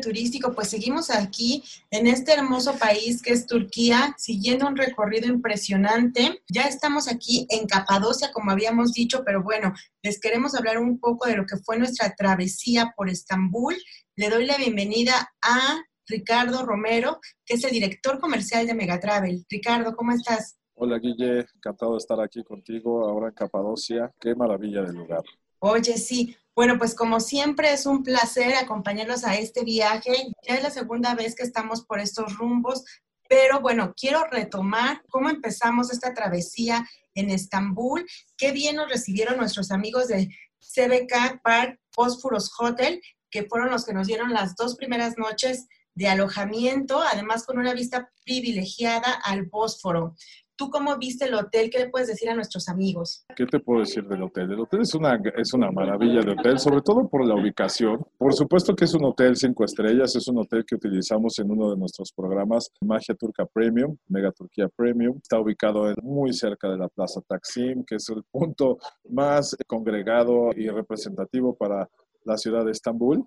Turístico, pues seguimos aquí en este hermoso país que es Turquía, siguiendo un recorrido impresionante. Ya estamos aquí en Capadocia, como habíamos dicho, pero bueno, les queremos hablar un poco de lo que fue nuestra travesía por Estambul. Le doy la bienvenida a Ricardo Romero, que es el director comercial de Megatravel. Ricardo, ¿cómo estás? Hola Guille, encantado de estar aquí contigo ahora en Capadocia. Qué maravilla de lugar. Oye, sí. Bueno, pues como siempre es un placer acompañarlos a este viaje. Ya es la segunda vez que estamos por estos rumbos, pero bueno, quiero retomar cómo empezamos esta travesía en Estambul. Qué bien nos recibieron nuestros amigos de CBK Park Bosphorus Hotel, que fueron los que nos dieron las dos primeras noches de alojamiento, además con una vista privilegiada al Bósforo. ¿Tú cómo viste el hotel? ¿Qué le puedes decir a nuestros amigos? ¿Qué te puedo decir del hotel? El hotel es una, es una maravilla de hotel, sobre todo por la ubicación. Por supuesto que es un hotel cinco estrellas, es un hotel que utilizamos en uno de nuestros programas, Magia Turca Premium, Mega Turquía Premium. Está ubicado muy cerca de la Plaza Taksim, que es el punto más congregado y representativo para la ciudad de Estambul.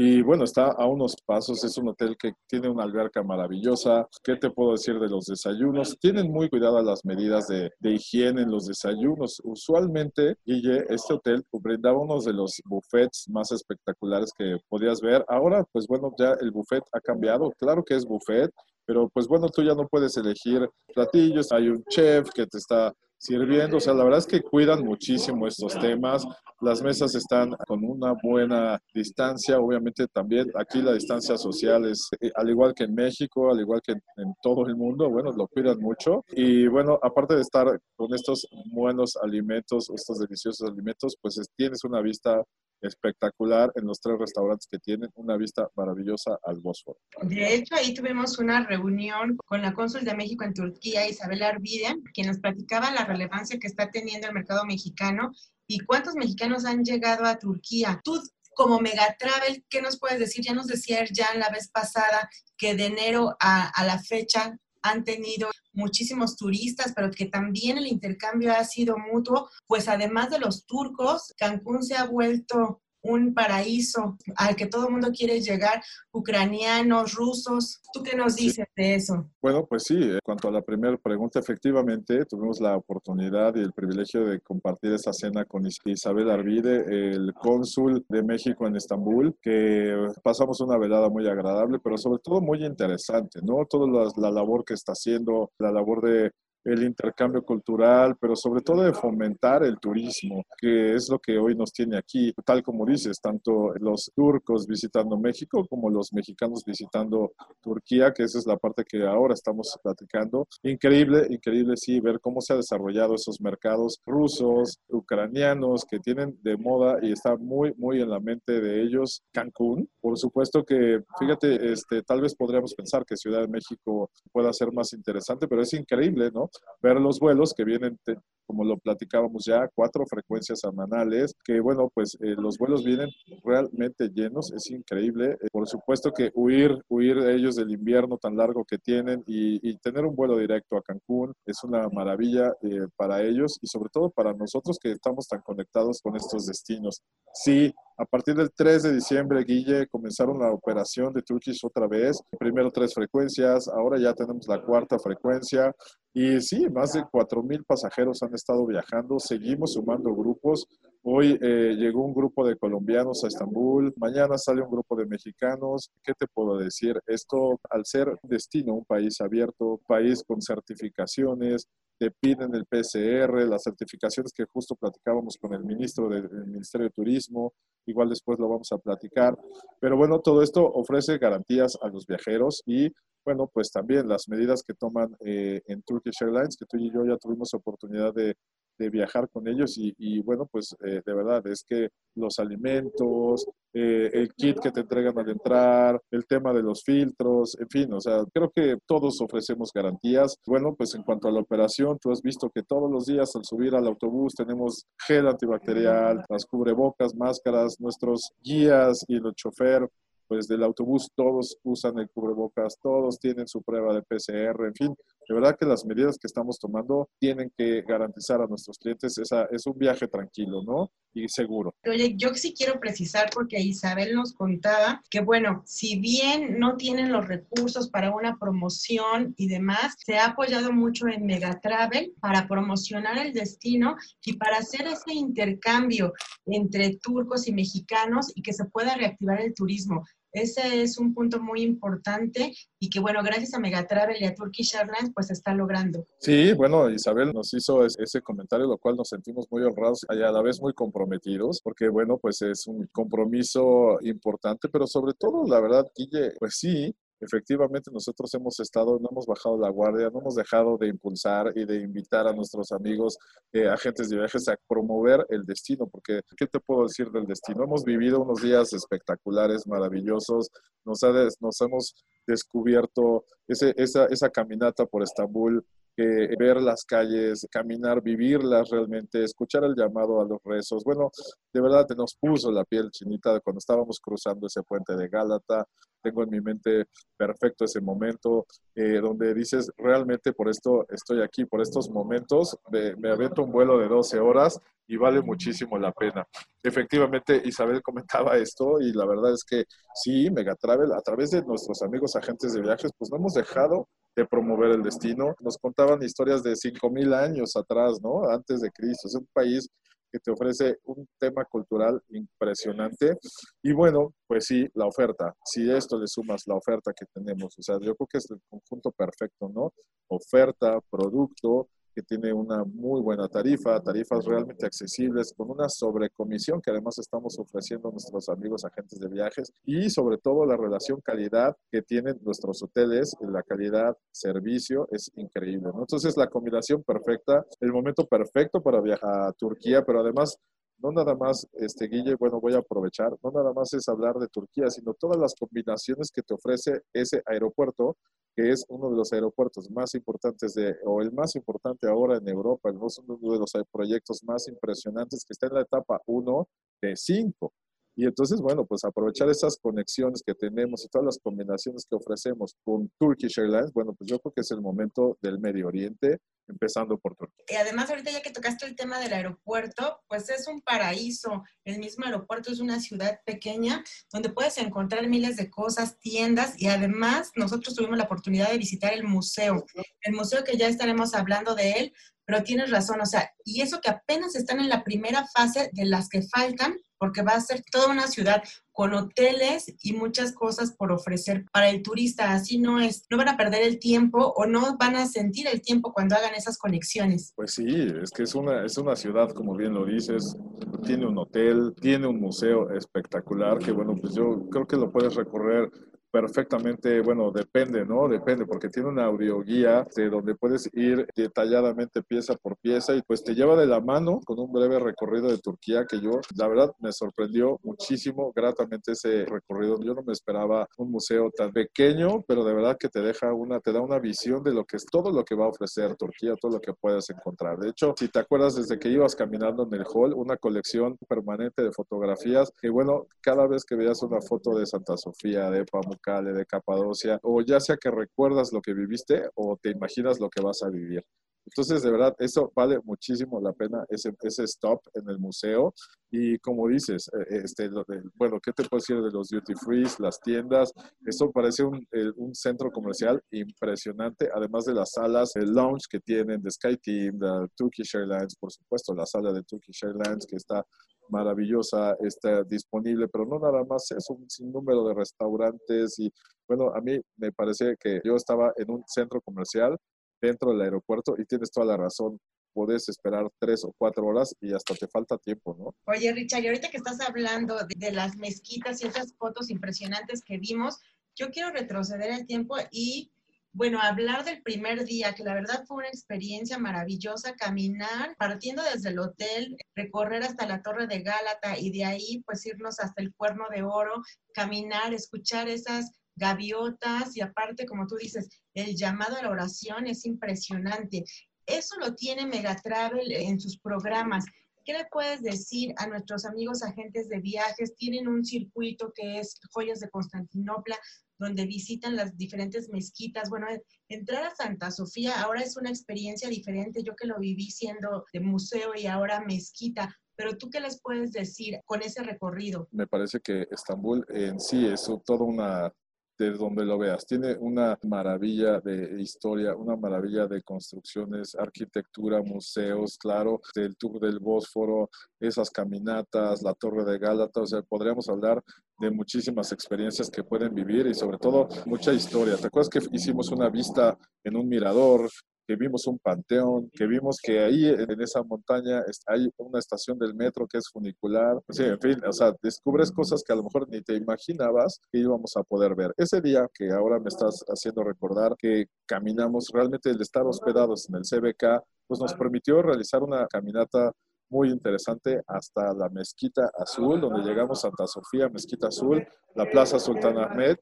Y bueno, está a unos pasos, es un hotel que tiene una alberca maravillosa. ¿Qué te puedo decir de los desayunos? Tienen muy cuidado las medidas de, higiene en los desayunos. Usualmente, Guille, este hotel brindaba uno de los buffets más espectaculares que podías ver. Ahora, pues bueno, ya el buffet ha cambiado. Claro que es buffet, pero pues bueno, tú ya no puedes elegir platillos. Hay un chef que te está sirviendo. O sea, la verdad es que cuidan muchísimo estos temas. Las mesas están con una buena distancia. Obviamente también aquí la distancia social es, eh, al igual que en México, al igual que en, todo el mundo, bueno, lo cuidan mucho. Y bueno, aparte de estar con estos buenos alimentos, estos deliciosos alimentos, pues tienes una vista espectacular en los tres restaurantes que tienen una vista maravillosa al Bósforo. De hecho, ahí tuvimos una reunión con la cónsul de México en Turquía, Isabel Arvide, quien nos platicaba la relevancia que está teniendo el mercado mexicano y cuántos mexicanos han llegado a Turquía. Tú como Megatravel, ¿qué nos puedes decir? Ya nos decía ya la vez pasada que de enero a, a la fecha han tenido muchísimos turistas, pero que también el intercambio ha sido mutuo, pues además de los turcos, Cancún se ha vuelto un paraíso al que todo el mundo quiere llegar, ucranianos, rusos. ¿Tú qué nos dices de eso? Bueno, pues sí, en cuanto a la primera pregunta, efectivamente tuvimos la oportunidad y el privilegio de compartir esa cena con Isabel Arvide, el cónsul de México en Estambul, que pasamos una velada muy agradable, pero sobre todo muy interesante, ¿no? Toda la, la labor que está haciendo, la labor de el intercambio cultural, pero sobre todo de fomentar el turismo, que es lo que hoy nos tiene aquí, tal como dices, tanto los turcos visitando México como los mexicanos visitando Turquía, que esa es la parte que ahora estamos platicando. Increíble, increíble, sí, ver cómo se ha desarrollado esos mercados rusos, ucranianos, que tienen de moda y está muy, muy en la mente de ellos Cancún. Por supuesto que, fíjate, este, tal vez podríamos pensar que Ciudad de México pueda ser más interesante, pero es increíble, ¿no? Ver los vuelos que vienen, como lo platicábamos ya, cuatro frecuencias semanales, que bueno, pues eh, los vuelos vienen realmente llenos, es increíble. Eh, por supuesto que huir, huir ellos del invierno tan largo que tienen y, tener un vuelo directo a Cancún es una maravilla eh, para ellos y sobre todo para nosotros que estamos tan conectados con estos destinos. Sí, a partir del 3 de diciembre, Guille, comenzaron la operación de Turkish otra vez. Primero tres frecuencias, ahora ya tenemos la cuarta frecuencia. Y sí, más de 4.000 pasajeros han estado viajando. Seguimos sumando grupos. Hoy eh, llegó un grupo de colombianos a Estambul. Mañana sale un grupo de mexicanos. ¿Qué te puedo decir? Esto, al ser destino, un país abierto, país con certificaciones, te piden el PCR, las certificaciones que justo platicábamos con el ministro del Ministerio de Turismo, igual después lo vamos a platicar. Pero bueno, todo esto ofrece garantías a los viajeros y bueno, pues también las medidas que toman eh, en Turkish Airlines, que tú y yo ya tuvimos oportunidad de, de viajar con ellos y, bueno, pues eh, de verdad es que los alimentos, eh, el kit que te entregan al entrar, el tema de los filtros, en fin, o sea, creo que todos ofrecemos garantías. Bueno, pues en cuanto a la operación, tú has visto que todos los días al subir al autobús tenemos gel antibacterial, las cubrebocas, máscaras, nuestros guías y el chofer pues del autobús todos usan el cubrebocas, todos tienen su prueba de PCR, en fin, de verdad que las medidas que estamos tomando tienen que garantizar a nuestros clientes esa, es un viaje tranquilo, ¿no? Y seguro. Oye, yo sí quiero precisar porque Isabel nos contaba que, bueno, si bien no tienen los recursos para una promoción y demás, se ha apoyado mucho en Megatravel para promocionar el destino y para hacer ese intercambio entre turcos y mexicanos y que se pueda reactivar el turismo. Ese es un punto muy importante y que, bueno, gracias a Megatravel y a Turkish Airlines, pues está logrando. Sí, bueno, Isabel nos hizo ese comentario, lo cual nos sentimos muy honrados y a la vez muy comprometidos, porque, bueno, pues es un compromiso importante, pero sobre todo, la verdad, Guille, pues sí, efectivamente nosotros hemos estado, no hemos bajado la guardia, no hemos dejado de impulsar y de invitar a nuestros amigos, eh, agentes de viajes, a promover el destino, porque ¿qué te puedo decir del destino? Hemos vivido unos días espectaculares, maravillosos, nos, nos hemos descubierto ese, esa, esa caminata por Estambul, ver las calles, caminar, vivirlas realmente, escuchar el llamado a los rezos. Bueno, de verdad nos puso la piel chinita cuando estábamos cruzando ese puente de Gálata. Tengo en mi mente perfecto ese momento eh, donde dices, realmente por esto estoy aquí, por estos momentos, me, me avento un vuelo de 12 horas y vale muchísimo la pena. Efectivamente, Isabel comentaba esto y la verdad es que sí, Megatravel, a través de nuestros amigos agentes de viajes, pues no hemos dejado de promover el destino. Nos contaban historias de 5.000 años atrás, ¿no? Antes de Cristo. Es un país que te ofrece un tema cultural impresionante. Y bueno, pues sí, la oferta. Si esto le sumas la oferta que tenemos, o sea, yo creo que es el conjunto perfecto, ¿no? Oferta, producto, que tiene una muy buena tarifa, tarifas realmente accesibles, con una sobrecomisión que además estamos ofreciendo a nuestros amigos agentes de viajes y sobre todo la relación calidad que tienen nuestros hoteles, la calidad servicio es increíble. Entonces la combinación perfecta, el momento perfecto para viajar a Turquía, pero además no nada más, este, Guille, bueno, voy a aprovechar, no nada más es hablar de Turquía, sino todas las combinaciones que te ofrece ese aeropuerto, que es uno de los aeropuertos más importantes de, o el más importante ahora en Europa, uno de los proyectos más impresionantes que está en la etapa 1 de 5. Y entonces, bueno, pues aprovechar esas conexiones que tenemos y todas las combinaciones que ofrecemos con Turkish Airlines, bueno, pues yo creo que es el momento del Medio Oriente, empezando por Turquía. Y además, ahorita ya que tocaste el tema del aeropuerto, pues es un paraíso. El mismo aeropuerto es una ciudad pequeña donde puedes encontrar miles de cosas, tiendas y además nosotros tuvimos la oportunidad de visitar el museo. El museo que ya estaremos hablando de él, pero tienes razón, o sea, y eso que apenas están en la primera fase de las que faltan, porque va a ser toda una ciudad con hoteles y muchas cosas por ofrecer para el turista. Así no es, no van a perder el tiempo o no van a sentir el tiempo cuando hagan esas conexiones. Pues sí, es que es una, es una ciudad, como bien lo dices, tiene un hotel, tiene un museo espectacular que, bueno, pues yo creo que lo puedes recorrer perfectamente, bueno, depende, ¿no? Depende, porque tiene una audioguía de donde puedes ir detalladamente pieza por pieza y pues te lleva de la mano con un breve recorrido de Turquía que yo, la verdad, me sorprendió muchísimo, gratamente ese recorrido. Yo no me esperaba un museo tan pequeño, pero de verdad que te deja una, te da una visión de lo que es todo lo que va a ofrecer Turquía, todo lo que puedes encontrar. De hecho, si te acuerdas desde que ibas caminando en el hall, una colección permanente de fotografías que bueno, cada vez que veías una foto de Santa Sofía, de Pamukkale, de Capadocia, o ya sea que recuerdas lo que viviste o te imaginas lo que vas a vivir. Entonces, de verdad, eso vale muchísimo la pena, ese, ese stop en el museo. Y como dices, eh, este, bueno, ¿qué te puedo decir de los duty free, las tiendas? Esto parece un, un, centro comercial impresionante, además de las salas, el lounge que tienen de SkyTeam, de Turkish Airlines, por supuesto, la sala de Turkish Airlines que está maravillosa, está disponible, pero no nada más es un sinnúmero de restaurantes y bueno, a mí me parece que yo estaba en un centro comercial dentro del aeropuerto y tienes toda la razón. Puedes esperar tres o cuatro horas y hasta te falta tiempo, ¿no? Oye, Richard, y ahorita que estás hablando de, de las mezquitas y esas fotos impresionantes que vimos, yo quiero retroceder el tiempo y bueno, hablar del primer día, que la verdad fue una experiencia maravillosa, caminar, partiendo desde el hotel, recorrer hasta la Torre de Gálata y de ahí pues irnos hasta el Cuerno de Oro, caminar, escuchar esas gaviotas y aparte, como tú dices, el llamado a la oración es impresionante. Eso lo tiene Megatravel en sus programas. ¿Qué le puedes decir a nuestros amigos agentes de viajes? Tienen un circuito que es Joyas de Constantinopla, donde visitan las diferentes mezquitas. Bueno, entrar a Santa Sofía ahora es una experiencia diferente. Yo que lo viví siendo de museo y ahora mezquita. Pero tú qué les puedes decir con ese recorrido? Me parece que Estambul en sí es toda una de donde lo veas. Tiene una maravilla de historia, una maravilla de construcciones, arquitectura, museos, claro, del Tour del Bósforo, esas caminatas, la Torre de Gálata, o sea, podríamos hablar de muchísimas experiencias que pueden vivir y sobre todo mucha historia. ¿Te acuerdas que hicimos una vista en un mirador? Que vimos un panteón, que vimos que ahí en esa montaña hay una estación del metro que es funicular. Sí, en fin, o sea, descubres cosas que a lo mejor ni te imaginabas que íbamos a poder ver. Ese día que ahora me estás haciendo recordar que caminamos, realmente el estar hospedados en el CBK, pues nos permitió realizar una caminata muy interesante hasta la Mezquita Azul, donde llegamos Santa Sofía, Mezquita Azul, la Plaza Sultán Ahmed,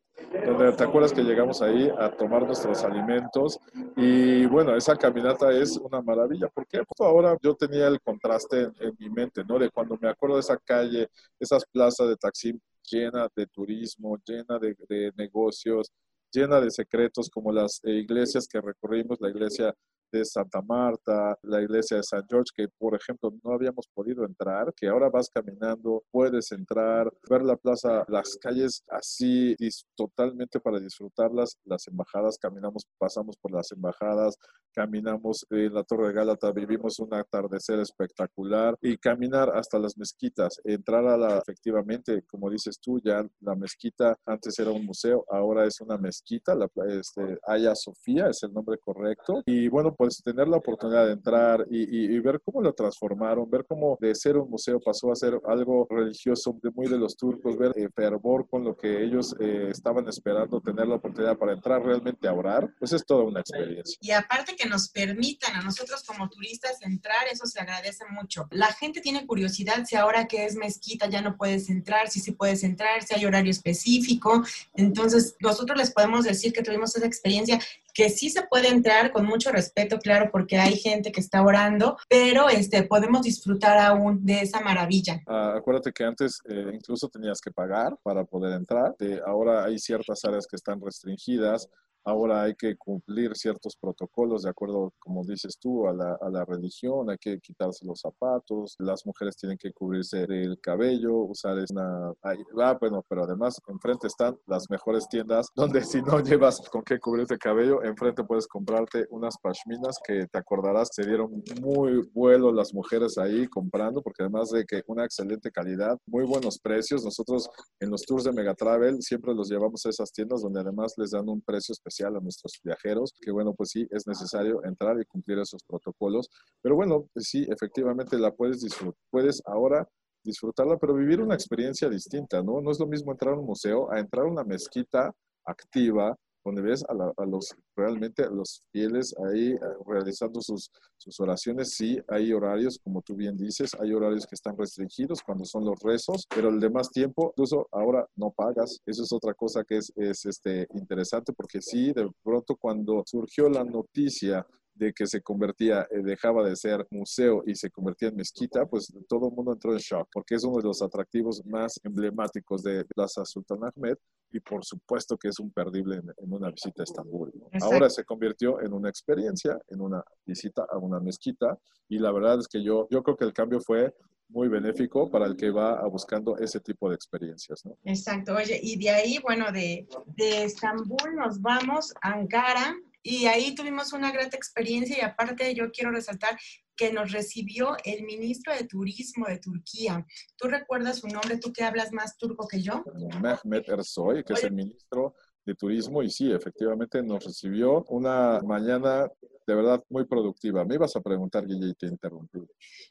donde te acuerdas que llegamos ahí a tomar nuestros alimentos. Y bueno, esa caminata es una maravilla, porque pues ahora yo tenía el contraste en, mi mente, ¿no? De cuando me acuerdo de esa calle, esas plazas de taxi llena de turismo, llena de, de negocios, llena de secretos como las iglesias que recorrimos, la iglesia de Santa Marta, la iglesia de San George, que por ejemplo no habíamos podido entrar, que ahora vas caminando, puedes entrar, ver la plaza, las calles así, totalmente para disfrutarlas, las embajadas, caminamos, pasamos por las embajadas, caminamos en la Torre de Gálata, vivimos un atardecer espectacular y caminar hasta las mezquitas, entrar a la, efectivamente, como dices tú, ya la mezquita antes era un museo, ahora es una mezquita, la, este, Aya Sofía es el nombre correcto y bueno, pues tener la oportunidad de entrar y, ver cómo lo transformaron, ver cómo de ser un museo pasó a ser algo religioso, de muy de los turcos, ver el fervor con lo que ellos eh, estaban esperando, tener la oportunidad para entrar realmente a orar, pues es toda una experiencia. Y aparte que nos permitan a nosotros como turistas entrar, eso se agradece mucho. La gente tiene curiosidad si ahora que es mezquita ya no puedes entrar, si sí puedes entrar, si hay horario específico. Entonces, nosotros les podemos decir que tuvimos esa experiencia que sí se puede entrar con mucho respeto, claro, porque hay gente que está orando, pero este, podemos disfrutar aún de esa maravilla. Ah, acuérdate que antes eh, incluso tenías que pagar para poder entrar, ahora hay ciertas áreas que están restringidas, Ahora hay que cumplir ciertos protocolos de acuerdo, como dices tú, a la, religión, hay que quitarse los zapatos, las mujeres tienen que cubrirse el cabello, usar una... Ah, bueno, pero además enfrente están las mejores tiendas donde si no llevas con qué cubrirte el cabello, enfrente puedes comprarte unas pashminas que te acordarás, se dieron muy vuelo las mujeres ahí comprando, porque además de que una excelente calidad, muy buenos precios, nosotros en los tours de Megatravel siempre los llevamos a esas tiendas donde además les dan un precio especial a nuestros viajeros, que bueno, pues sí, es necesario entrar y cumplir esos protocolos. Pero bueno, sí, efectivamente la puedes disfrutar, puedes ahora disfrutarla, pero vivir una experiencia distinta, ¿no? No es lo mismo entrar a un museo a entrar a una mezquita activa, donde ves a, los realmente a los fieles ahí eh, realizando sus, sus oraciones. Sí, hay horarios, como tú bien dices, hay horarios que están restringidos cuando son los rezos, pero el demás tiempo, incluso ahora no pagas. Eso es otra cosa que es, es este, interesante porque sí, de pronto cuando surgió la noticia de que se convertía, eh, dejaba de ser museo y se convertía en mezquita, pues todo el mundo entró en shock, porque es uno de los atractivos más emblemáticos de Plaza Sultan Ahmed y por supuesto que es un perdible en, una visita a Estambul. Ahora se convirtió en una experiencia, en una visita a una mezquita y la verdad es que yo, yo creo que el cambio fue muy benéfico para el que va a buscando ese tipo de experiencias. ¿no? Exacto, oye, y de ahí, bueno, de, de Estambul nos vamos a Ankara, y ahí tuvimos una grata experiencia y aparte yo quiero resaltar que nos recibió el ministro de Turismo de Turquía. ¿Tú recuerdas su nombre? ¿Tú que hablas más turco que yo? Mehmet Ersoy, que es el ministro de Turismo y sí, efectivamente nos recibió una mañana de verdad muy productiva. Me ibas a preguntar, Guille, y te interrumpí.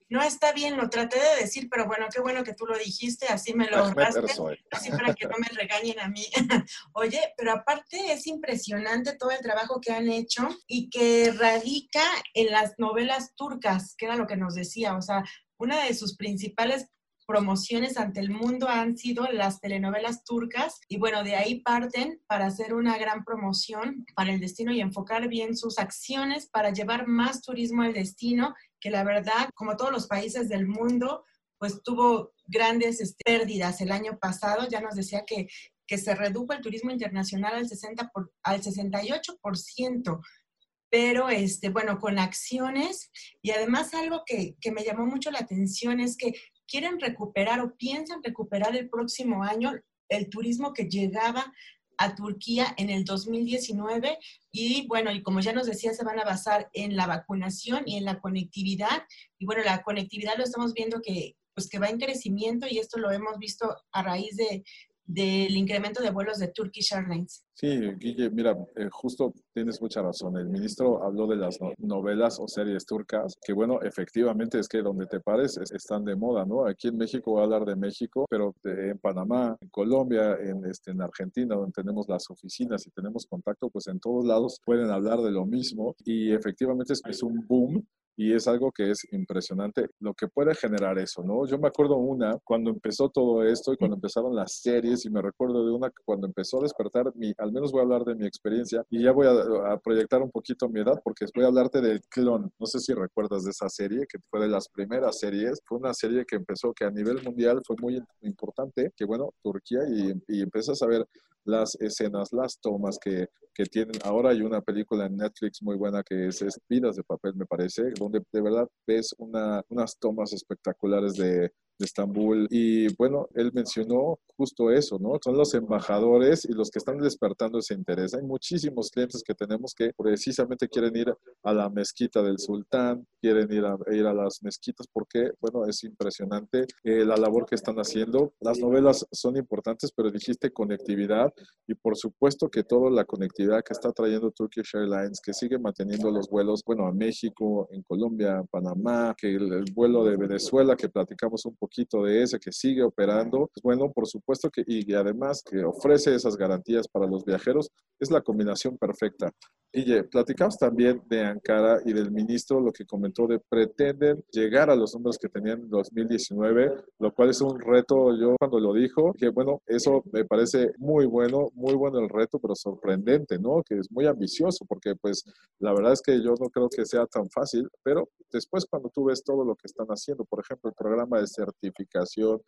No, está bien, lo traté de decir, pero bueno, qué bueno que tú lo dijiste, así me lo así para que no me regañen a mí. Oye, pero aparte es impresionante todo el trabajo que han hecho y que radica en las novelas turcas, que era lo que nos decía, o sea, una de sus principales promociones ante el mundo han sido las telenovelas turcas y bueno, de ahí parten para hacer una gran promoción para el destino y enfocar bien sus acciones para llevar más turismo al destino, que la verdad, como todos los países del mundo, pues tuvo grandes este, pérdidas el año pasado. Ya nos decía que que se redujo el turismo internacional al, 60 por, al 68%, pero este, bueno, con acciones y además algo que, que me llamó mucho la atención es que quieren recuperar o piensan recuperar el próximo año el turismo que llegaba a Turquía en el 2019 y bueno, y como ya nos decía, se van a basar en la vacunación y en la conectividad. Y bueno, la conectividad lo estamos viendo que pues que va en crecimiento y esto lo hemos visto a raíz de, del incremento de vuelos de Turkish Airlines. Sí, Guille, mira, eh, justo tienes mucha razón. El ministro habló de las novelas o series turcas, que bueno, efectivamente es que donde te pares están de moda, ¿no? Aquí en México voy a hablar de México, pero en Panamá, en Colombia, en, este, en Argentina, donde tenemos las oficinas y tenemos contacto, pues en todos lados pueden hablar de lo mismo y efectivamente es, es un boom y es algo que es impresionante lo que puede generar eso, ¿no? Yo me acuerdo una cuando empezó todo esto y cuando empezaron las series y me recuerdo de una cuando empezó a despertar mi, al menos voy a hablar de mi experiencia y ya voy a, proyectar un poquito mi edad porque voy a hablarte del clon. No sé si recuerdas de esa serie que fue de las primeras series, fue una serie que empezó que a nivel mundial fue muy importante, que bueno, Turquía y, y empiezas a ver las escenas, las tomas que, que, tienen. Ahora hay una película en Netflix muy buena que es, Vidas de Papel, me parece, donde de verdad ves una, unas tomas espectaculares de, de Estambul. Y bueno, él mencionó justo eso, ¿no? Son los embajadores y los que están despertando ese interés. Hay muchísimos clientes que tenemos que precisamente quieren ir a la mezquita del sultán, quieren ir a, ir a las mezquitas porque, bueno, es impresionante eh, la labor que están haciendo. Las novelas son importantes, pero dijiste conectividad y por supuesto que toda la conectividad que está trayendo Turkish Airlines, que sigue manteniendo los vuelos, bueno, a México, en Colombia, Panamá, que el, el vuelo de Venezuela que platicamos un poquito de ese, que sigue operando, pues bueno, por supuesto que, y además que ofrece esas garantías para los viajeros, es la combinación perfecta. Y platicamos también de Ankara y del ministro, lo que comentó de pretenden llegar a los números que tenían en 2019, lo cual es un reto, yo cuando lo dijo, que bueno, eso me parece muy bueno, muy bueno el reto, pero sorprendente, ¿no? Que es muy ambicioso, porque pues la verdad es que yo no creo que sea tan fácil, pero después cuando tú ves todo lo que están haciendo, por ejemplo, el programa de certificación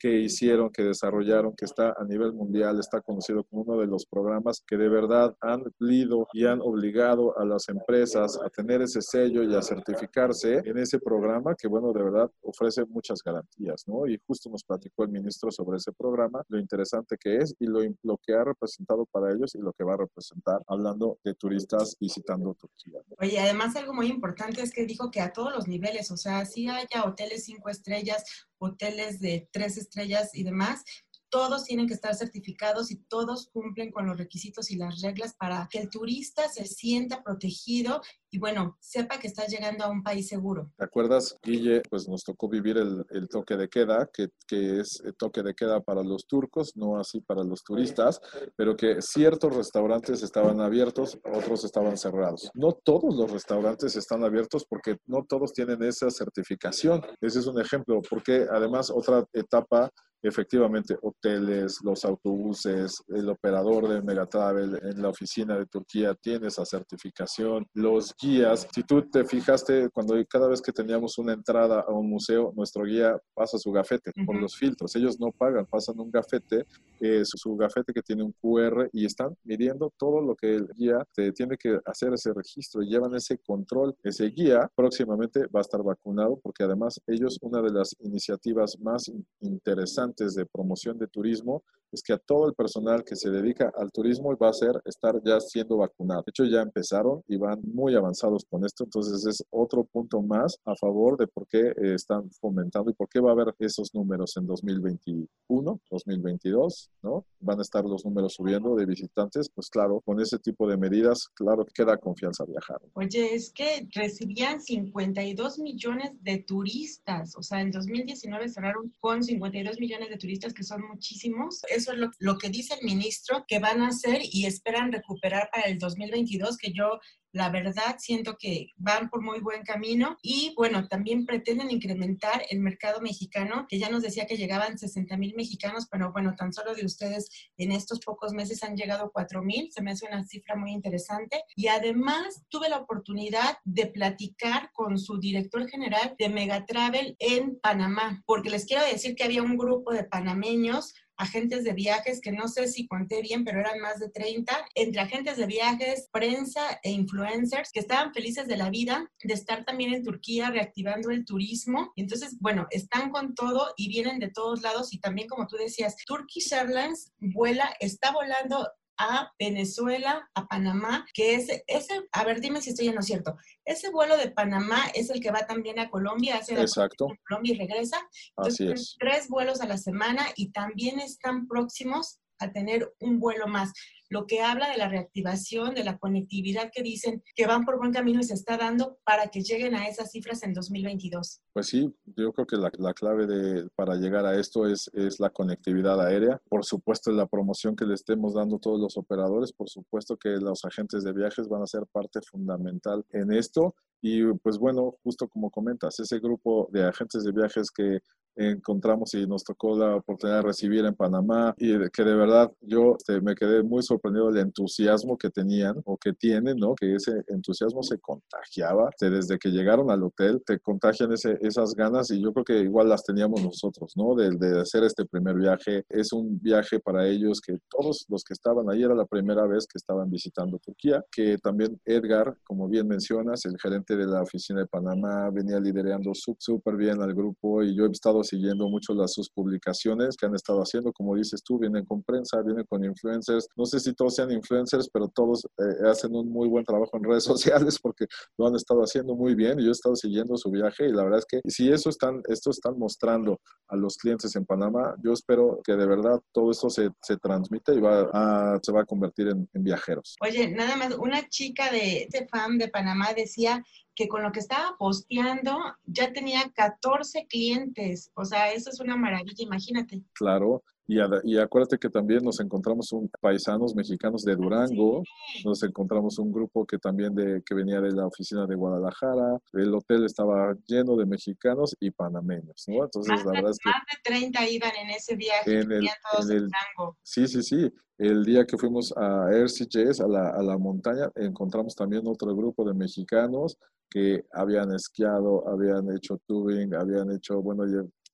que hicieron, que desarrollaron, que está a nivel mundial, está conocido como uno de los programas que de verdad han lido y han obligado a las empresas a tener ese sello y a certificarse en ese programa que, bueno, de verdad ofrece muchas garantías, ¿no? Y justo nos platicó el ministro sobre ese programa, lo interesante que es y lo, lo que ha representado para ellos y lo que va a representar hablando de turistas visitando Turquía. Oye, además algo muy importante es que dijo que a todos los niveles, o sea, si haya hoteles cinco estrellas, hoteles de tres estrellas y demás, todos tienen que estar certificados y todos cumplen con los requisitos y las reglas para que el turista se sienta protegido y bueno, sepa que está llegando a un país seguro. ¿Te acuerdas, Guille? Pues nos tocó vivir el, el toque de queda, que, que, es el toque de queda para los turcos, no así para los turistas, pero que ciertos restaurantes estaban abiertos, otros estaban cerrados. No todos los restaurantes están abiertos porque no todos tienen esa certificación. Ese es un ejemplo, porque además otra etapa efectivamente hoteles, los autobuses, el operador de Megatravel en la oficina de Turquía tiene esa certificación, los guías. Si tú te fijaste, cuando cada vez que teníamos una entrada a un museo, nuestro guía pasa su gafete por los filtros. Ellos no pagan, pasan un gafete, eh, su, gafete que tiene un QR y están midiendo todo lo que el guía te tiene que hacer ese registro y llevan ese control. Ese guía próximamente va a estar vacunado porque además ellos, una de las iniciativas más interesantes de promoción de turismo es que a todo el personal que se dedica al turismo va a ser estar ya siendo vacunado. De hecho, ya empezaron y van muy avanzados con esto, entonces es otro punto más a favor de por qué eh, están fomentando y por qué va a haber esos números en 2021, 2022, ¿no? Van a estar los números subiendo de visitantes, pues claro, con ese tipo de medidas, claro que queda confianza viajar. Oye, es que recibían 52 millones de turistas, o sea, en 2019 cerraron con 52 millones de turistas, que son muchísimos. Eso es lo, que dice el ministro que van a hacer y esperan recuperar para el 2022, que yo la verdad siento que van por muy buen camino y bueno, también pretenden incrementar el mercado mexicano, que ya nos decía que llegaban 60 mil mexicanos, pero bueno, tan solo de ustedes en estos pocos meses han llegado 4 mil, se me hace una cifra muy interesante. Y además tuve la oportunidad de platicar con su director general de Megatravel en Panamá, porque les quiero decir que había un grupo de panameños agentes de viajes, que no sé si conté bien, pero eran más de 30, entre agentes de viajes, prensa e influencers, que estaban felices de la vida de estar también en Turquía reactivando el turismo. Entonces, bueno, están con todo y vienen de todos lados y también, como tú decías, Turkish Airlines vuela, está volando a Venezuela, a Panamá, que es ese, a ver, dime si estoy en lo cierto. Ese vuelo de Panamá es el que va también a Colombia, hace Exacto. Colombia y regresa. Así es. Tres vuelos a la semana y también están próximos a tener un vuelo más lo que habla de la reactivación, de la conectividad que dicen que van por buen camino y se está dando para que lleguen a esas cifras en 2022. Pues sí, yo creo que la, la clave para llegar a esto es, es la conectividad aérea. Por supuesto, la promoción que le estemos dando todos los operadores, por supuesto que los agentes de viajes van a ser parte fundamental en esto. Y pues bueno, justo como comentas, ese grupo de agentes de viajes que encontramos y nos tocó la oportunidad de recibir en Panamá y que de verdad yo este, me quedé muy sorprendido del entusiasmo que tenían o que tienen, ¿no? Que ese entusiasmo se contagiaba desde que llegaron al hotel, te contagian ese, esas ganas y yo creo que igual las teníamos nosotros, ¿no? De, de hacer este primer viaje. Es un viaje para ellos que todos los que estaban ahí era la primera vez que estaban visitando Turquía, que también Edgar, como bien mencionas, el gerente de la oficina de Panamá, venía liderando súper bien al grupo y yo he estado siguiendo mucho las sus publicaciones que han estado haciendo, como dices tú, vienen con prensa, vienen con influencers. No sé si todos sean influencers, pero todos eh, hacen un muy buen trabajo en redes sociales porque lo han estado haciendo muy bien y yo he estado siguiendo su viaje y la verdad es que si eso están, esto están mostrando a los clientes en Panamá, yo espero que de verdad todo esto se, se transmita y va a, se va a convertir en, en viajeros. Oye, nada más, una chica de, de FAM de Panamá decía que con lo que estaba posteando ya tenía 14 clientes. O sea, eso es una maravilla, imagínate. Claro, y, y, acuérdate que también nos encontramos un, paisanos mexicanos de Durango, nos encontramos un grupo que también de, que venía de la oficina de Guadalajara, el hotel estaba lleno de mexicanos y panameños, ¿no? Entonces, más la verdad de, es que... Más de 30 iban en ese viaje, en el, todos en el, Durango. Sí, sí, sí. El día que fuimos a RCJS, a la, a la montaña, encontramos también otro grupo de mexicanos que habían esquiado, habían hecho tubing, habían hecho, bueno,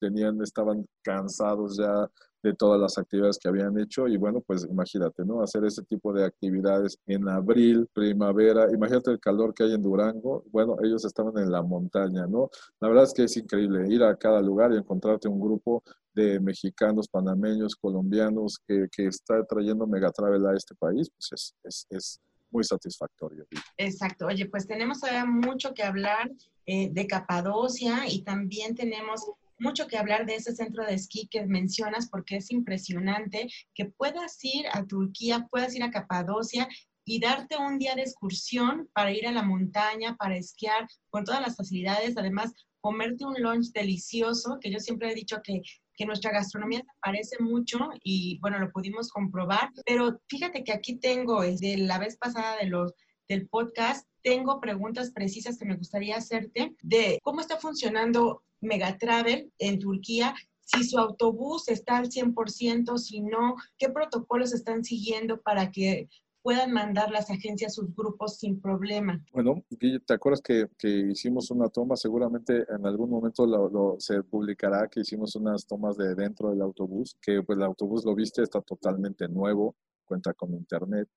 tenían, estaban cansados ya de todas las actividades que habían hecho y bueno, pues imagínate, ¿no? Hacer ese tipo de actividades en abril, primavera, imagínate el calor que hay en Durango, bueno, ellos estaban en la montaña, ¿no? La verdad es que es increíble ir a cada lugar y encontrarte un grupo de mexicanos, panameños, colombianos que, que está trayendo Megatravel a este país, pues es, es, es muy satisfactorio. Exacto. Oye, pues tenemos todavía mucho que hablar eh, de Capadocia y también tenemos mucho que hablar de ese centro de esquí que mencionas porque es impresionante que puedas ir a Turquía, puedas ir a Capadocia y darte un día de excursión para ir a la montaña, para esquiar, con todas las facilidades, además comerte un lunch delicioso, que yo siempre he dicho que que nuestra gastronomía se parece mucho y bueno, lo pudimos comprobar, pero fíjate que aquí tengo, desde la vez pasada de los, del podcast, tengo preguntas precisas que me gustaría hacerte de cómo está funcionando Megatravel en Turquía, si su autobús está al 100%, si no, qué protocolos están siguiendo para que puedan mandar las agencias sus grupos sin problema. Bueno, ¿te acuerdas que, hicimos una toma? Seguramente en algún momento lo, se publicará que hicimos unas tomas de dentro del autobús, que pues el autobús lo viste, está totalmente nuevo, cuenta con internet,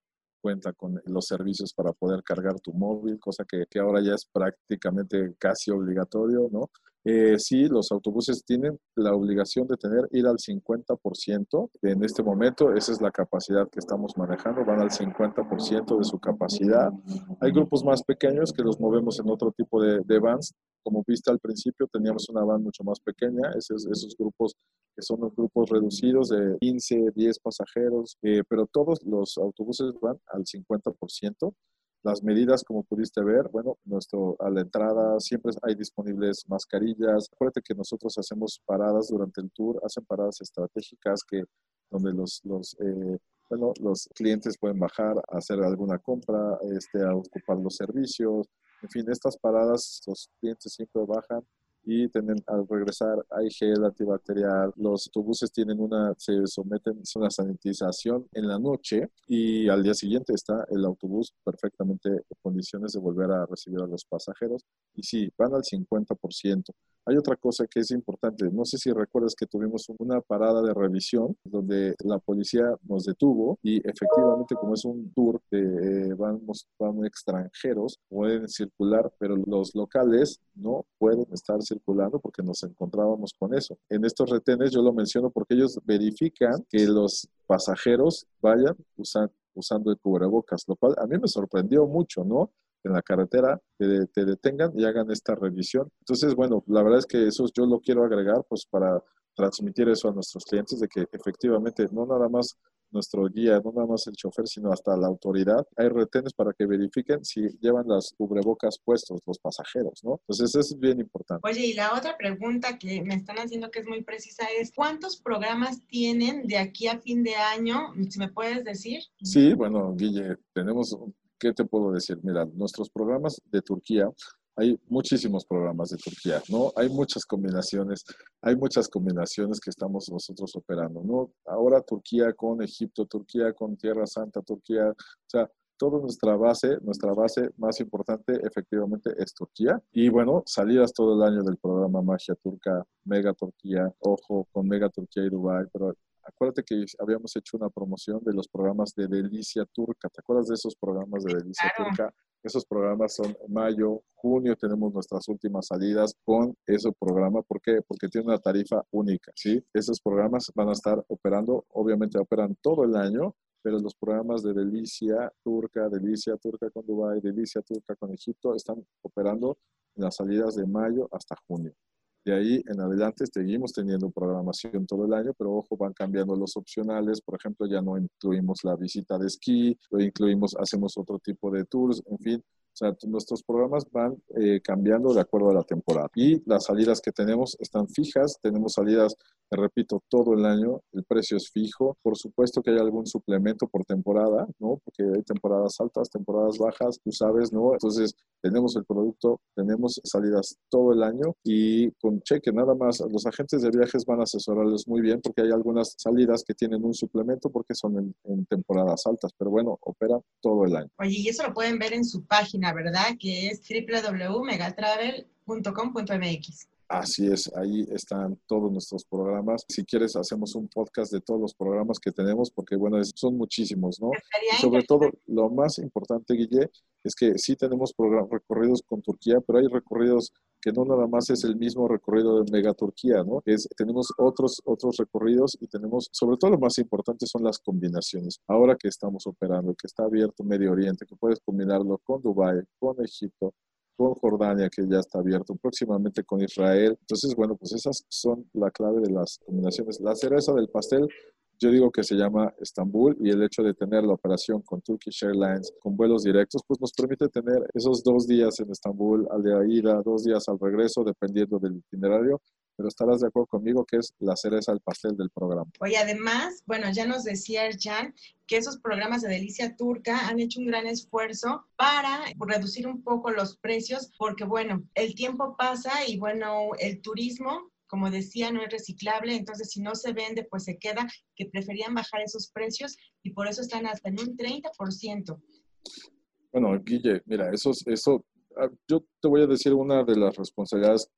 cuenta con los servicios para poder cargar tu móvil, cosa que, que ahora ya es prácticamente casi obligatorio, ¿no? Eh, sí, los autobuses tienen la obligación de tener ir al 50%. En este momento, esa es la capacidad que estamos manejando, van al 50% de su capacidad. Hay grupos más pequeños que los movemos en otro tipo de, vans. Como viste al principio, teníamos una van mucho más pequeña, esos, esos grupos que son los grupos reducidos de 15, 10 pasajeros, eh, pero todos los autobuses van al 50%. Las medidas, como pudiste ver, bueno, nuestro, a la entrada siempre hay disponibles mascarillas. Acuérdate que nosotros hacemos paradas durante el tour, hacen paradas estratégicas que donde los, los, eh, bueno, los clientes pueden bajar a hacer alguna compra, este, a ocupar los servicios. En fin, estas paradas, los clientes siempre bajan y tienen, al regresar hay gel antibacterial, los autobuses tienen una, se someten a una sanitización en la noche y al día siguiente está el autobús perfectamente en condiciones de volver a recibir a los pasajeros y sí, van al 50%. Hay otra cosa que es importante. No sé si recuerdas que tuvimos una parada de revisión donde la policía nos detuvo y efectivamente como es un tour que eh, vamos, van extranjeros, pueden circular, pero los locales no pueden estar circulando porque nos encontrábamos con eso. En estos retenes yo lo menciono porque ellos verifican que los pasajeros vayan usando usando el cubrebocas, lo cual a mí me sorprendió mucho, ¿no? En la carretera te, te, detengan y hagan esta revisión. Entonces, bueno, la verdad es que eso yo lo quiero agregar pues para transmitir eso a nuestros clientes de que efectivamente no nada más nuestro guía, no nada más el chofer, sino hasta la autoridad. Hay retenes para que verifiquen si llevan las cubrebocas puestos los pasajeros, ¿no? Entonces, eso es bien importante. Oye, y la otra pregunta que me están haciendo que es muy precisa es, ¿cuántos programas tienen de aquí a fin de año? Si me puedes decir. Sí, bueno, Guille, tenemos, ¿qué te puedo decir? Mira, nuestros programas de Turquía hay muchísimos programas de Turquía, ¿no? Hay muchas combinaciones, hay muchas combinaciones que estamos nosotros operando, ¿no? Ahora Turquía con Egipto, Turquía con Tierra Santa, Turquía, o sea, toda nuestra base, nuestra base más importante efectivamente es Turquía. Y bueno, salidas todo el año del programa Magia Turca, Mega Turquía, ojo con Mega Turquía y Dubai, pero acuérdate que habíamos hecho una promoción de los programas de Delicia Turca. ¿Te acuerdas de esos programas de Delicia Turca? Esos programas son mayo, junio, tenemos nuestras últimas salidas con ese programa. ¿Por qué? Porque tiene una tarifa única, ¿sí? Esos programas van a estar operando, obviamente operan todo el año, pero los programas de Delicia Turca, Delicia Turca con Dubai, Delicia Turca con Egipto están operando en las salidas de mayo hasta junio. De ahí en adelante seguimos teniendo programación todo el año, pero ojo, van cambiando los opcionales. Por ejemplo, ya no incluimos la visita de esquí, lo incluimos, hacemos otro tipo de tours, en fin. O sea, nuestros programas van eh, cambiando de acuerdo a la temporada. Y las salidas que tenemos están fijas. Tenemos salidas, repito, todo el año. El precio es fijo. Por supuesto que hay algún suplemento por temporada, ¿no? Porque hay temporadas altas, temporadas bajas, tú sabes, ¿no? Entonces, tenemos el producto, tenemos salidas todo el año y con cheque nada más. Los agentes de viajes van a asesorarles muy bien porque hay algunas salidas que tienen un suplemento porque son en, en temporadas altas. Pero bueno, operan todo el año. Oye, y eso lo pueden ver en su página ¿verdad? Que es www.megatravel.com.mx. Así es, ahí están todos nuestros programas. Si quieres, hacemos un podcast de todos los programas que tenemos, porque bueno, son muchísimos, ¿no? sobre todo, lo más importante, Guille, es que sí tenemos recorridos con Turquía, pero hay recorridos que no nada más es el mismo recorrido de Mega Turquía, ¿no? Es, tenemos otros, otros recorridos y tenemos, sobre todo lo más importante son las combinaciones. Ahora que estamos operando, que está abierto Medio Oriente, que puedes combinarlo con Dubái, con Egipto, con Jordania, que ya está abierto, próximamente con Israel. Entonces, bueno, pues esas son la clave de las combinaciones. La cereza del pastel, yo digo que se llama Estambul y el hecho de tener la operación con Turkish Airlines, con vuelos directos, pues nos permite tener esos dos días en Estambul al de ida, dos días al regreso, dependiendo del itinerario, pero estarás de acuerdo conmigo que es la cereza del pastel del programa. Oye, además, bueno, ya nos decía Jan que esos programas de Delicia Turca han hecho un gran esfuerzo para reducir un poco los precios, porque bueno, el tiempo pasa y bueno, el turismo como decía, no es reciclable, entonces si no se vende, pues se queda, que preferían bajar esos precios y por eso están hasta en un 30%. Bueno, Guille, mira, eso, eso, ah, yo te voy a decir una de las responsabilidades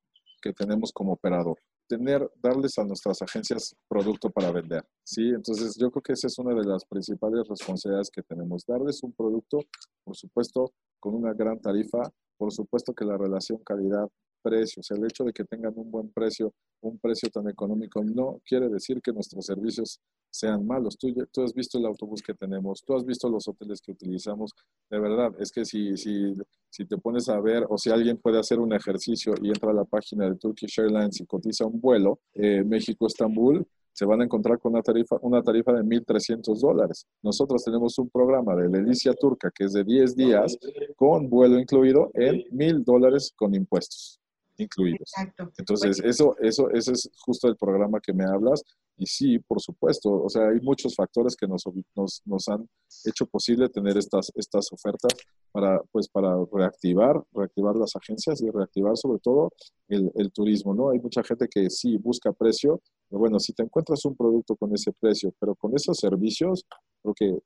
que tenemos como operador. Tener, darles a nuestras agencias producto para vender, ¿sí? Entonces, yo creo que esa es una de las principales responsabilidades que tenemos. Darles un producto, por supuesto, con una gran tarifa, por supuesto que la relación calidad precios, el hecho de que tengan un buen precio, un precio tan económico, no quiere decir que nuestros servicios sean malos. Tú, tú has visto el autobús que tenemos, tú has visto los hoteles que utilizamos. De verdad, es que si, si, si te pones a ver o si alguien puede hacer un ejercicio y entra a la página de Turkish Airlines y cotiza un vuelo eh, México-Estambul, se van a encontrar con una tarifa, una tarifa de 1.300 dólares. Nosotros tenemos un programa de Delicia Turca que es de 10 días con vuelo incluido en 1.000 dólares con impuestos incluidos. Exacto. Entonces, eso, eso, ese es justo el programa que me hablas. Y sí, por supuesto, o sea, hay muchos factores que nos, nos, nos, han hecho posible tener estas, estas ofertas para, pues, para reactivar, reactivar las agencias y reactivar sobre todo el, el turismo, ¿no? Hay mucha gente que sí busca precio, pero bueno, si te encuentras un producto con ese precio, pero con esos servicios, creo que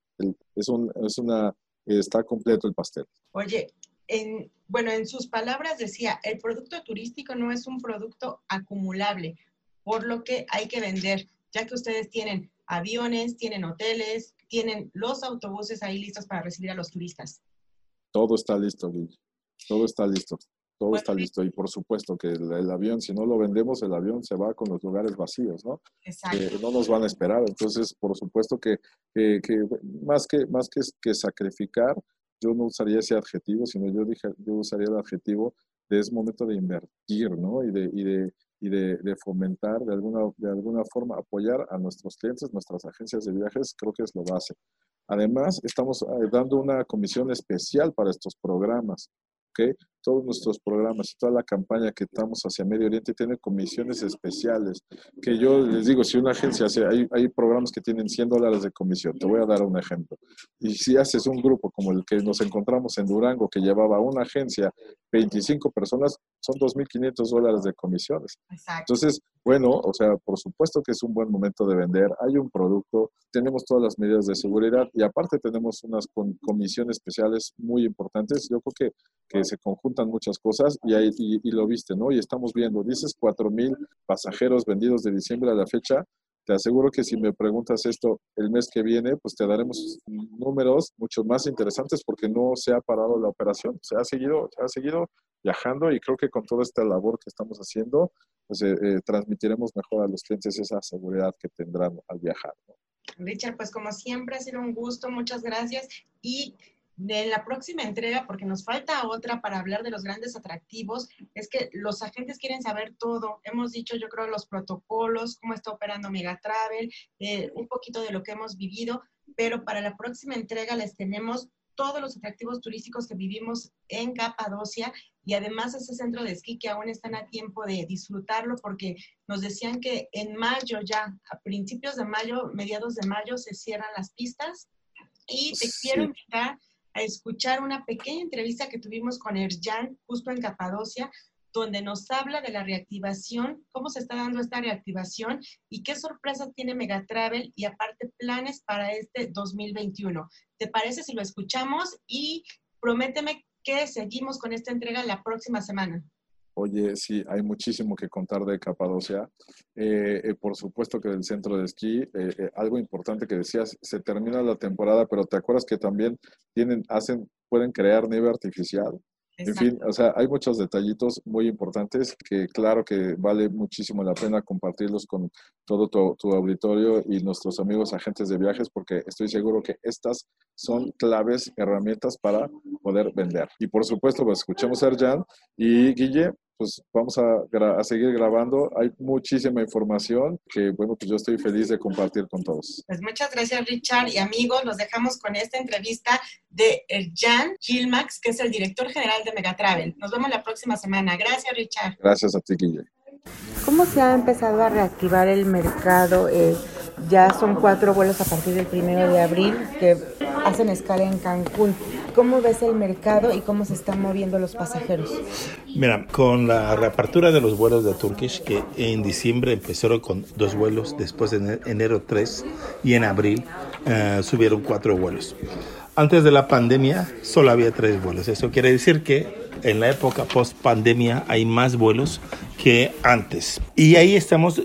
es, un, es una, está completo el pastel. Oye, en, bueno, en sus palabras decía, el producto turístico no es un producto acumulable, por lo que hay que vender, ya que ustedes tienen aviones, tienen hoteles, tienen los autobuses ahí listos para recibir a los turistas. Todo está listo, Todo está listo. Todo está listo. Y por supuesto que el, avión, si no lo vendemos, el avión se va con los lugares vacíos, ¿no? Exacto. no nos van a esperar. Entonces, por supuesto que, que, más, que, más que, que sacrificar, yo no usaría ese adjetivo, sino yo, dije, yo usaría el adjetivo de es momento de invertir, ¿no? Y de, y de, y de, fomentar, de alguna, de alguna forma, apoyar a nuestros clientes, nuestras agencias de viajes, creo que es lo base. Además, estamos eh, dando una comisión especial para estos programas. ¿okay? Todos nuestros programas y toda la campaña que estamos hacia Medio Oriente tiene comisiones especiales. Que yo les digo, si una agencia hace, hay, hay programas que tienen 100 dólares de comisión, te voy a dar un ejemplo. Y si haces un grupo como el que nos encontramos en Durango, que llevaba una agencia 25 personas, son 2.500 dólares de comisiones. Entonces, bueno, o sea, por supuesto que es un buen momento de vender. Hay un producto, tenemos todas las medidas de seguridad y aparte tenemos unas comisiones especiales muy importantes. Yo creo que, que se conjuntan muchas cosas y, ahí, y, lo viste, ¿no? Y estamos viendo, dices 4.000 pasajeros vendidos de diciembre a la fecha. Te aseguro que si me preguntas esto el mes que viene, pues te daremos números mucho más interesantes porque no se ha parado la operación, se ha seguido, se ha seguido viajando y creo que con toda esta labor que estamos haciendo, pues eh, eh, transmitiremos mejor a los clientes esa seguridad que tendrán al viajar. Richard, pues como siempre ha sido un gusto, muchas gracias y de la próxima entrega, porque nos falta otra para hablar de los grandes atractivos, es que los agentes quieren saber todo. Hemos dicho, yo creo, los protocolos, cómo está operando Megatravel, eh, un poquito de lo que hemos vivido, pero para la próxima entrega les tenemos todos los atractivos turísticos que vivimos en Capadocia y además ese centro de esquí que aún están a tiempo de disfrutarlo porque nos decían que en mayo ya, a principios de mayo, mediados de mayo, se cierran las pistas y te quiero invitar a escuchar una pequeña entrevista que tuvimos con Erjan justo en Capadocia, donde nos habla de la reactivación, cómo se está dando esta reactivación y qué sorpresas tiene Megatravel y aparte planes para este 2021. ¿Te parece si lo escuchamos? Y prométeme que seguimos con esta entrega la próxima semana. Oye, sí, hay muchísimo que contar de Capadocia. Eh, eh, por supuesto que del centro de esquí, eh, algo importante que decías, se termina la temporada, pero ¿te acuerdas que también tienen, hacen, pueden crear nieve artificial? En fin, o sea, hay muchos detallitos muy importantes que claro que vale muchísimo la pena compartirlos con todo tu, auditorio y nuestros amigos agentes de viajes porque estoy seguro que estas son claves, herramientas para poder vender. Y por supuesto, pues escuchemos a Erjan y Guille, pues vamos a, seguir grabando. Hay muchísima información que, bueno, pues yo estoy feliz de compartir con todos. Pues muchas gracias, Richard. Y amigos, los dejamos con esta entrevista de Jan Gilmax, que es el director general de Megatravel. Nos vemos la próxima semana. Gracias, Richard. Gracias a ti, Guille. ¿Cómo se ha empezado a reactivar el mercado? Eh, ya son cuatro vuelos a partir del primero de abril que hacen escala en Cancún. ¿Cómo ves el mercado y cómo se están moviendo los pasajeros? Mira, con la reapertura de los vuelos de Turkish, que en diciembre empezaron con dos vuelos, después en enero tres y en abril eh, subieron cuatro vuelos. Antes de la pandemia solo había tres vuelos. Eso quiere decir que en la época post pandemia hay más vuelos que antes. Y ahí estamos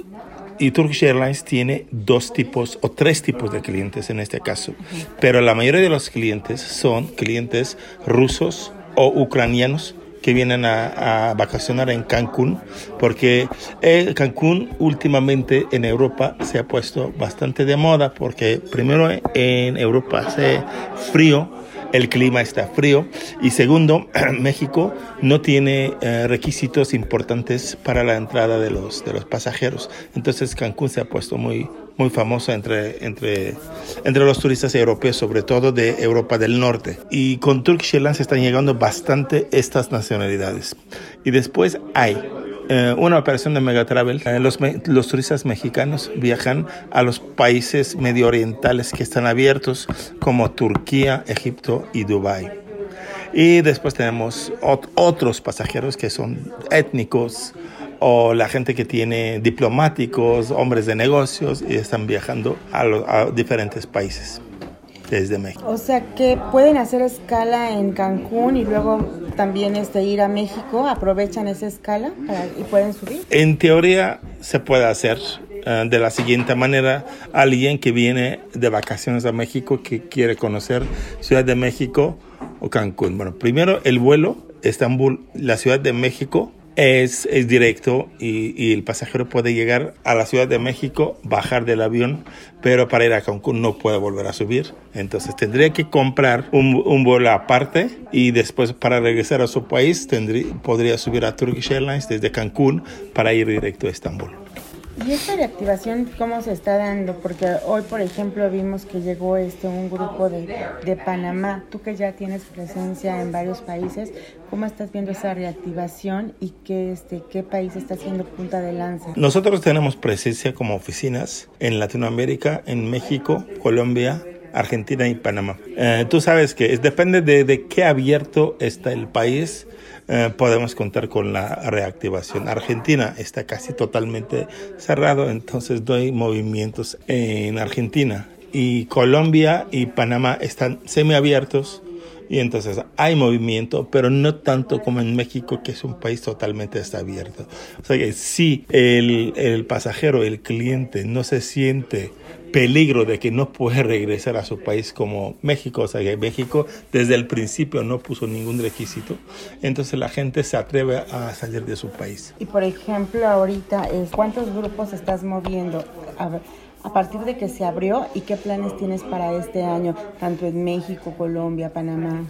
y Turkish Airlines tiene dos tipos o tres tipos de clientes en este caso, pero la mayoría de los clientes son clientes rusos o ucranianos que vienen a, vacacionar en Cancún, porque eh, Cancún últimamente en Europa se ha puesto bastante de moda, porque primero en Europa hace frío, el clima está frío y segundo, México no tiene eh, requisitos importantes para la entrada de los, de los pasajeros. Entonces Cancún se ha puesto muy, muy famoso entre, entre, entre los turistas europeos, sobre todo de Europa del Norte. Y con Turkish Airlines están llegando bastante estas nacionalidades. Y después hay eh, una operación de Megatravel, eh, los, los turistas mexicanos viajan a los países medio orientales que están abiertos, como Turquía, Egipto y Dubái. Y después tenemos otros pasajeros que son étnicos o la gente que tiene diplomáticos, hombres de negocios y están viajando a, a diferentes países. Desde México. O sea que pueden hacer escala en Cancún y luego también este, ir a México, aprovechan esa escala y pueden subir. En teoría se puede hacer uh, de la siguiente manera. Alguien que viene de vacaciones a México que quiere conocer Ciudad de México o Cancún. Bueno, primero el vuelo Estambul, la Ciudad de México es, directo y, y, el pasajero puede llegar a la Ciudad de México, bajar del avión, pero para ir a Cancún no puede volver a subir. Entonces tendría que comprar un, un vuelo aparte y después para regresar a su país tendría, podría subir a Turkish Airlines desde Cancún para ir directo a Estambul. ¿Y esta reactivación cómo se está dando? Porque hoy, por ejemplo, vimos que llegó este un grupo de, de Panamá. Tú que ya tienes presencia en varios países, ¿cómo estás viendo esa reactivación y qué, este, qué país está haciendo punta de lanza? Nosotros tenemos presencia como oficinas en Latinoamérica, en México, Colombia, Argentina y Panamá. Eh, tú sabes que es, depende de, de qué abierto está el país. Eh, podemos contar con la reactivación. Argentina está casi totalmente cerrado, entonces doy movimientos en Argentina. Y Colombia y Panamá están semiabiertos y entonces hay movimiento, pero no tanto como en México, que es un país totalmente está abierto. O sea que si el, el pasajero, el cliente no se siente peligro de que no puede regresar a su país como México. O sea, que México desde el principio no puso ningún requisito. Entonces la gente se atreve a salir de su país. Y por ejemplo, ahorita, ¿cuántos grupos estás moviendo? A ver a partir de que se abrió y qué planes tienes para este año, tanto en México, Colombia, Panamá.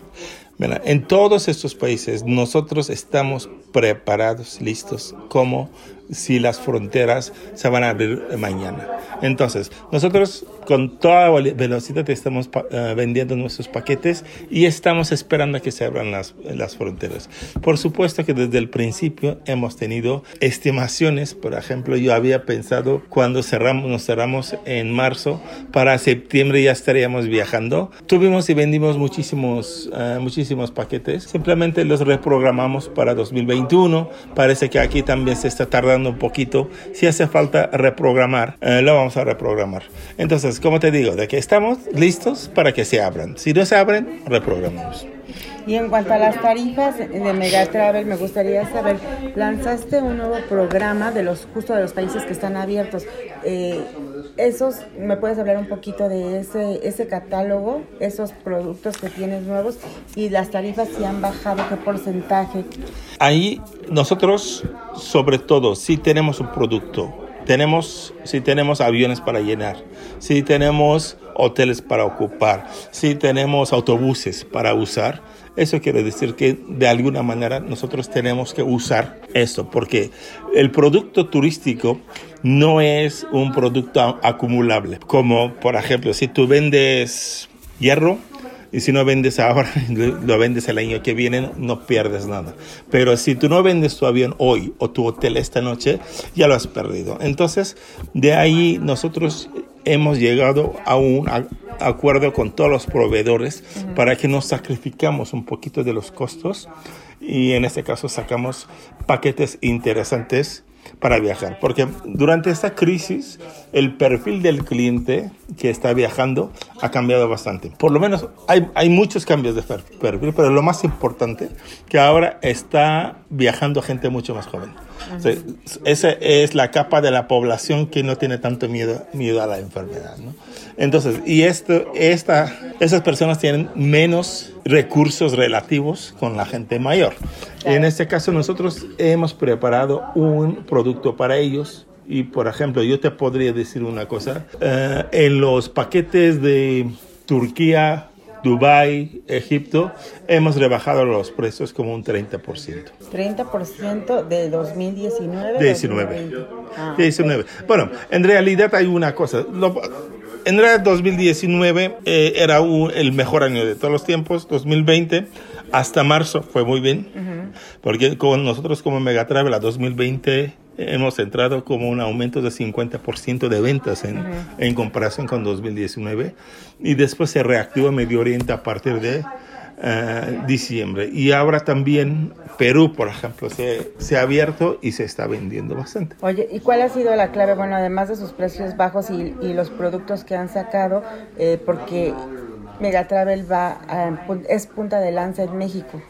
En todos estos países nosotros estamos preparados, listos, como si las fronteras se van a abrir mañana. Entonces, nosotros con toda velocidad estamos uh, vendiendo nuestros paquetes y estamos esperando a que se abran las, las fronteras. Por supuesto que desde el principio hemos tenido estimaciones. Por ejemplo, yo había pensado cuando cerramos, nos cerramos en marzo, para septiembre ya estaríamos viajando. Tuvimos y vendimos muchísimos, uh, muchísimos paquetes. Simplemente los reprogramamos para 2021. Parece que aquí también se está tardando un poquito. Si hace falta reprogramar, uh, lo vamos a reprogramar. Entonces, como te digo, de que estamos listos para que se abran. Si no se abren, reprogramamos. Y en cuanto a las tarifas de Megatravel, me gustaría saber, lanzaste un nuevo programa de los justo de los países que están abiertos. Eh, esos, ¿me puedes hablar un poquito de ese, ese catálogo, esos productos que tienes nuevos y las tarifas si han bajado, qué porcentaje? Ahí nosotros, sobre todo, si tenemos un producto tenemos, si tenemos aviones para llenar, si tenemos hoteles para ocupar, si tenemos autobuses para usar, eso quiere decir que de alguna manera nosotros tenemos que usar esto, porque el producto turístico no es un producto acumulable, como por ejemplo si tú vendes hierro, y si no vendes ahora, lo vendes el año que viene, no pierdes nada. Pero si tú no vendes tu avión hoy o tu hotel esta noche, ya lo has perdido. Entonces, de ahí nosotros hemos llegado a un acuerdo con todos los proveedores uh -huh. para que nos sacrificamos un poquito de los costos y en este caso sacamos paquetes interesantes para viajar. Porque durante esta crisis el perfil del cliente que está viajando ha cambiado bastante. Por lo menos hay, hay muchos cambios de perfil, pero lo más importante que ahora está viajando gente mucho más joven. O sea, esa es la capa de la población que no tiene tanto miedo, miedo a la enfermedad. ¿no? Entonces, y esto, esta, esas personas tienen menos recursos relativos con la gente mayor. Claro. En este caso, nosotros hemos preparado un producto para ellos. Y, por ejemplo, yo te podría decir una cosa. Uh, en los paquetes de Turquía, Dubai, Egipto, hemos rebajado los precios como un 30%. 30% de 2019. 19. Ah, 19. Okay. Bueno, en realidad hay una cosa. Lo, en realidad 2019 eh, era un, el mejor año de todos los tiempos, 2020 hasta marzo fue muy bien, uh -huh. porque con nosotros como Megatravel a 2020 hemos entrado como un aumento de 50% de ventas en, uh -huh. en comparación con 2019 y después se reactivó Medio Oriente a partir de Uh, diciembre. Y ahora también Perú, por ejemplo, se, se, ha abierto y se está vendiendo bastante. Oye, ¿y cuál ha sido la clave? Bueno, además de sus precios bajos y, y los productos que han sacado, eh, porque Megatravel va es punta de lanza en México?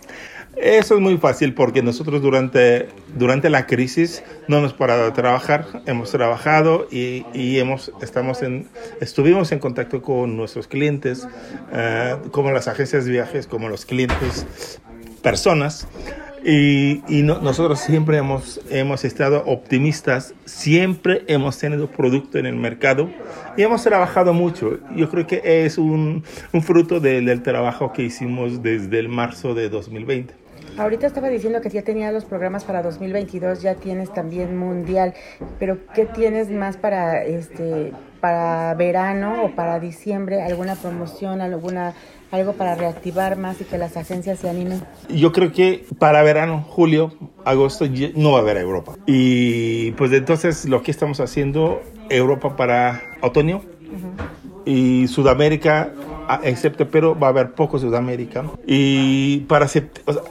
Eso es muy fácil porque nosotros durante, durante la crisis no hemos parado de trabajar, hemos trabajado y, y hemos, estamos en, estuvimos en contacto con nuestros clientes, eh, como las agencias de viajes, como los clientes, personas. Y, y nosotros siempre hemos, hemos estado optimistas, siempre hemos tenido producto en el mercado y hemos trabajado mucho. Yo creo que es un, un fruto del, del trabajo que hicimos desde el marzo de 2020. Ahorita estaba diciendo que ya tenías los programas para 2022, ya tienes también mundial, pero ¿qué tienes más para este para verano o para diciembre? ¿Alguna promoción, alguna algo para reactivar más y que las agencias se animen? Yo creo que para verano, julio, agosto no va a haber Europa. Y pues entonces lo que estamos haciendo Europa para otoño y Sudamérica excepto pero va a haber poco Sudamérica. Y para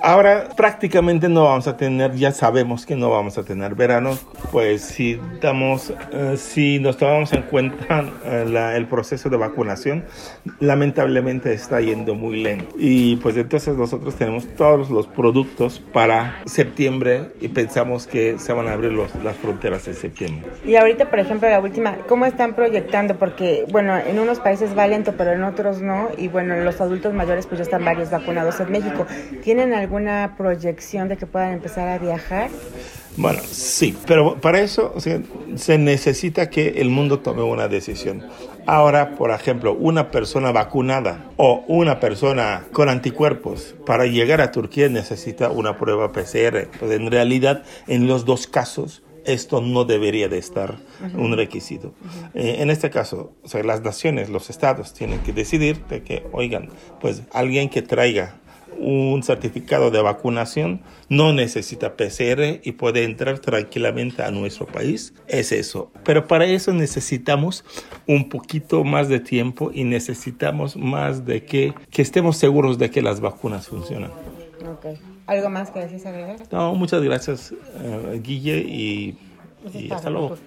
ahora prácticamente no vamos a tener, ya sabemos que no vamos a tener verano, pues si damos, eh, si nos tomamos en cuenta eh, el proceso de vacunación, lamentablemente está yendo muy lento. Y pues entonces nosotros tenemos todos los productos para septiembre y pensamos que se van a abrir los, las fronteras en septiembre. Y ahorita, por ejemplo, la última, ¿cómo están proyectando? Porque, bueno, en unos países va lento, pero en otros no. Y bueno, los adultos mayores pues ya están varios vacunados en México. ¿Tienen alguna proyección de que puedan empezar a viajar? Bueno, sí, pero para eso se necesita que el mundo tome una decisión. Ahora, por ejemplo, una persona vacunada o una persona con anticuerpos para llegar a Turquía necesita una prueba PCR. Pues en realidad, en los dos casos, esto no debería de estar un requisito. Eh, en este caso, o sea, las naciones, los estados tienen que decidir de que, oigan, pues alguien que traiga un certificado de vacunación no necesita PCR y puede entrar tranquilamente a nuestro país. Es eso. Pero para eso necesitamos un poquito más de tiempo y necesitamos más de que, que estemos seguros de que las vacunas funcionan. Okay. ¿Algo más que decís agregar? No, muchas gracias, uh, Guille, y, y hasta luego.